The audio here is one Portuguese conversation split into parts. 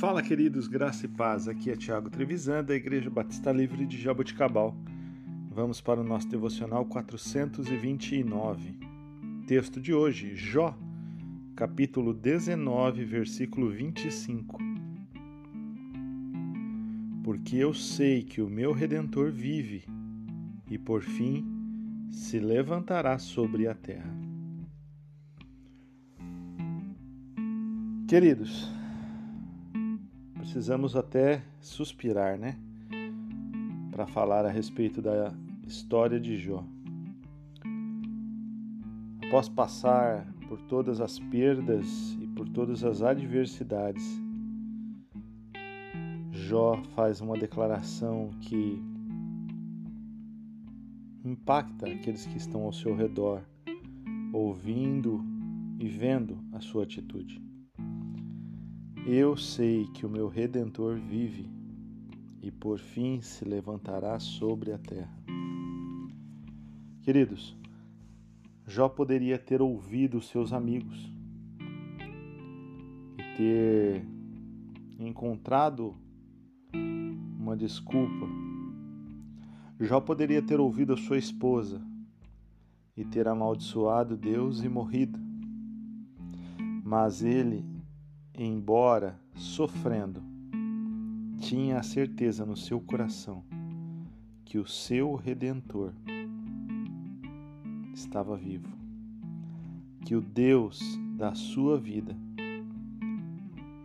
Fala, queridos, graça e paz. Aqui é Tiago Trevisan, da Igreja Batista Livre de Jaboticabal. Vamos para o nosso devocional 429. Texto de hoje, Jó, capítulo 19, versículo 25. Porque eu sei que o meu redentor vive e por fim se levantará sobre a terra. Queridos, precisamos até suspirar, né? Para falar a respeito da história de Jó. Após passar por todas as perdas e por todas as adversidades, Jó faz uma declaração que impacta aqueles que estão ao seu redor, ouvindo e vendo a sua atitude. Eu sei que o meu redentor vive e por fim se levantará sobre a terra. Queridos, Jó poderia ter ouvido seus amigos e ter encontrado uma desculpa. Jó poderia ter ouvido a sua esposa e ter amaldiçoado Deus e morrido. Mas ele embora sofrendo, tinha a certeza no seu coração que o seu redentor estava vivo, que o Deus da sua vida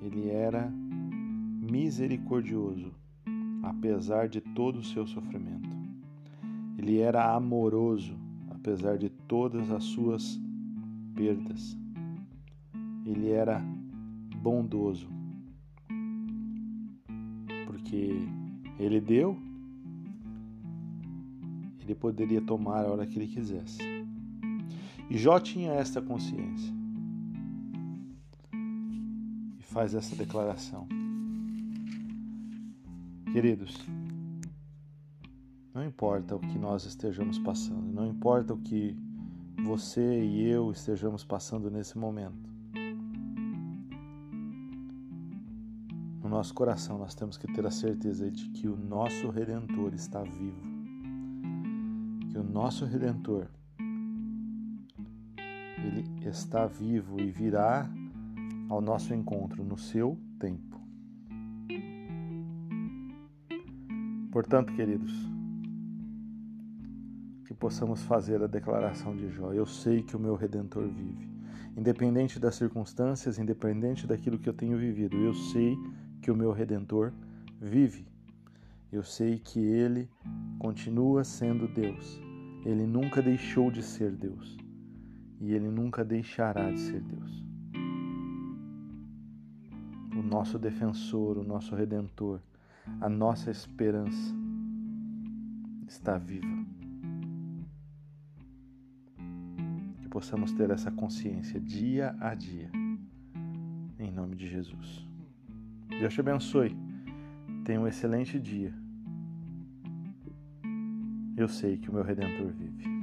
ele era misericordioso, apesar de todo o seu sofrimento. Ele era amoroso, apesar de todas as suas perdas. Ele era bondoso. Porque ele deu, ele poderia tomar a hora que ele quisesse. E Jó tinha esta consciência. E faz essa declaração. Queridos, não importa o que nós estejamos passando, não importa o que você e eu estejamos passando nesse momento. No nosso coração nós temos que ter a certeza de que o nosso redentor está vivo. Que o nosso redentor ele está vivo e virá ao nosso encontro no seu tempo. Portanto, queridos, que possamos fazer a declaração de Jó: Eu sei que o meu redentor vive. Independente das circunstâncias, independente daquilo que eu tenho vivido, eu sei que o meu redentor vive. Eu sei que ele continua sendo Deus. Ele nunca deixou de ser Deus. E ele nunca deixará de ser Deus. O nosso defensor, o nosso redentor, a nossa esperança está viva. Que possamos ter essa consciência dia a dia. Em nome de Jesus. Deus te abençoe. Tenha um excelente dia. Eu sei que o meu Redentor vive.